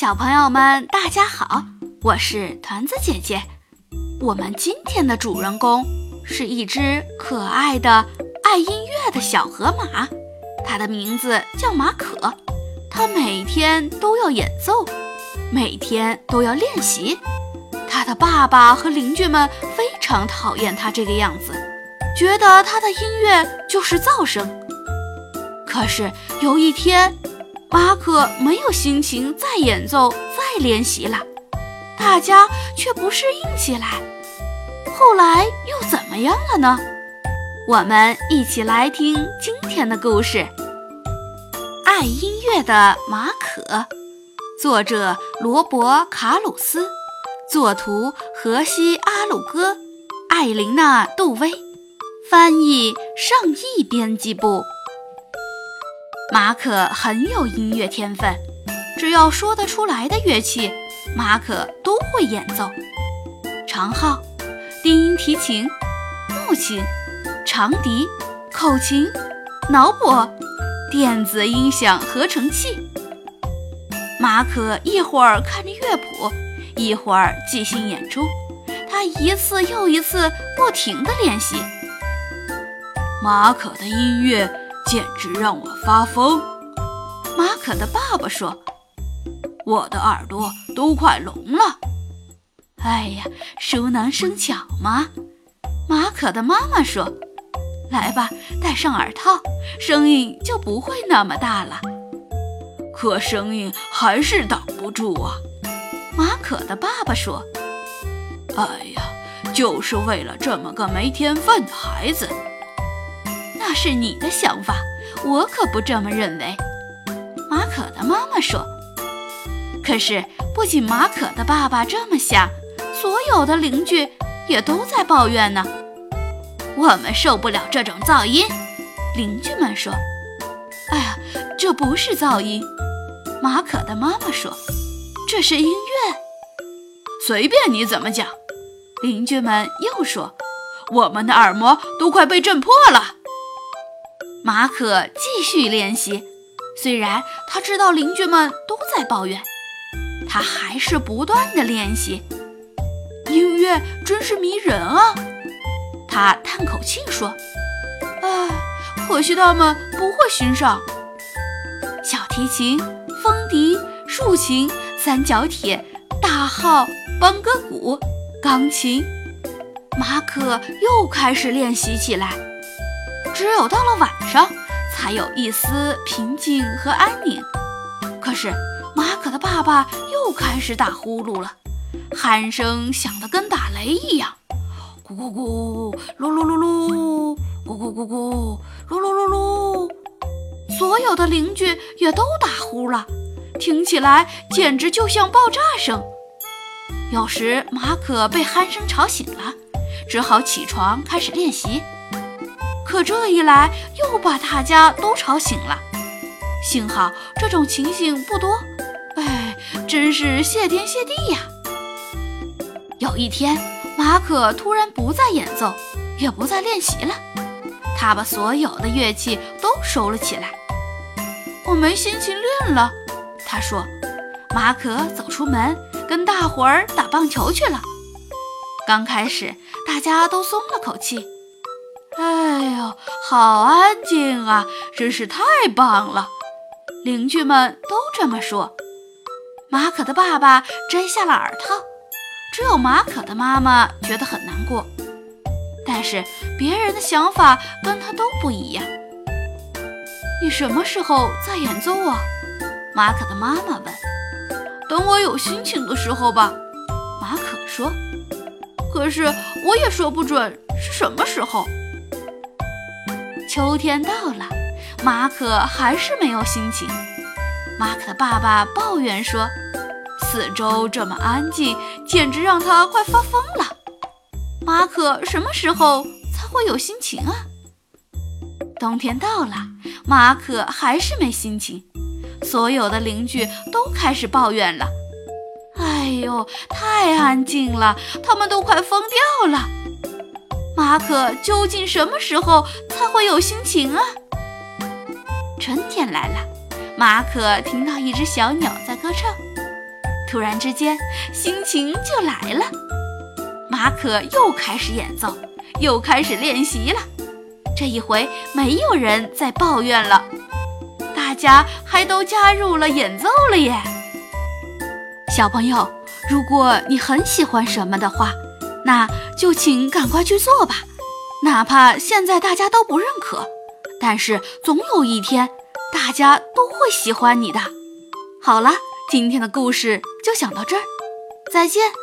小朋友们，大家好，我是团子姐姐。我们今天的主人公是一只可爱的爱音乐的小河马，它的名字叫马可。它每天都要演奏，每天都要练习。它的爸爸和邻居们非常讨厌它这个样子，觉得它的音乐就是噪声。可是有一天，马可没有心情再演奏、再练习了，大家却不适应起来。后来又怎么样了呢？我们一起来听今天的故事。爱音乐的马可，作者罗伯·卡鲁斯，作图荷西·阿鲁戈，艾琳娜·杜威，翻译上译编辑部。马可很有音乐天分，只要说得出来的乐器，马可都会演奏。长号、低音提琴、木琴、长笛、口琴、脑钹、电子音响合成器。马可一会儿看着乐谱，一会儿即兴演出，他一次又一次不停地练习。马可的音乐。简直让我发疯！马可的爸爸说：“我的耳朵都快聋了。”哎呀，熟能生巧嘛！马可的妈妈说：“来吧，戴上耳套，声音就不会那么大了。”可声音还是挡不住啊！马可的爸爸说：“哎呀，就是为了这么个没天分的孩子。”那是你的想法，我可不这么认为。马可的妈妈说。可是，不仅马可的爸爸这么想，所有的邻居也都在抱怨呢。我们受不了这种噪音，邻居们说。哎呀，这不是噪音，马可的妈妈说，这是音乐。随便你怎么讲，邻居们又说，我们的耳膜都快被震破了。马可继续练习，虽然他知道邻居们都在抱怨，他还是不断的练习。音乐真是迷人啊！他叹口气说：“唉，可惜他们不会欣赏。”小提琴、风笛、竖琴、三角铁、大号、邦格鼓、钢琴，马可又开始练习起来。只有到了晚上，才有一丝平静和安宁。可是马可的爸爸又开始打呼噜了，鼾声响得跟打雷一样，咕咕咕，噜噜噜噜，咕咕咕咕，噜噜噜噜。所有的邻居也都打呼了，听起来简直就像爆炸声。有时马可被鼾声吵醒了，只好起床开始练习。可这一来，又把大家都吵醒了。幸好这种情形不多，哎，真是谢天谢地呀！有一天，马可突然不再演奏，也不再练习了，他把所有的乐器都收了起来。我没心情练了，他说。马可走出门，跟大伙儿打棒球去了。刚开始，大家都松了口气。哎呦，好安静啊！真是太棒了，邻居们都这么说。马可的爸爸摘下了耳套，只有马可的妈妈觉得很难过。但是别人的想法跟他都不一样。你什么时候再演奏啊？马可的妈妈问。等我有心情的时候吧，马可说。可是我也说不准是什么时候。秋天到了，马可还是没有心情。马可的爸爸抱怨说：“四周这么安静，简直让他快发疯了。”马可什么时候才会有心情啊？冬天到了，马可还是没心情。所有的邻居都开始抱怨了：“哎呦，太安静了，他们都快疯掉了。”马可究竟什么时候才会有心情啊？春天来了，马可听到一只小鸟在歌唱，突然之间，心情就来了。马可又开始演奏，又开始练习了。这一回，没有人再抱怨了，大家还都加入了演奏了耶。小朋友，如果你很喜欢什么的话，那就请赶快去做吧。哪怕现在大家都不认可，但是总有一天，大家都会喜欢你的。好了，今天的故事就讲到这儿，再见。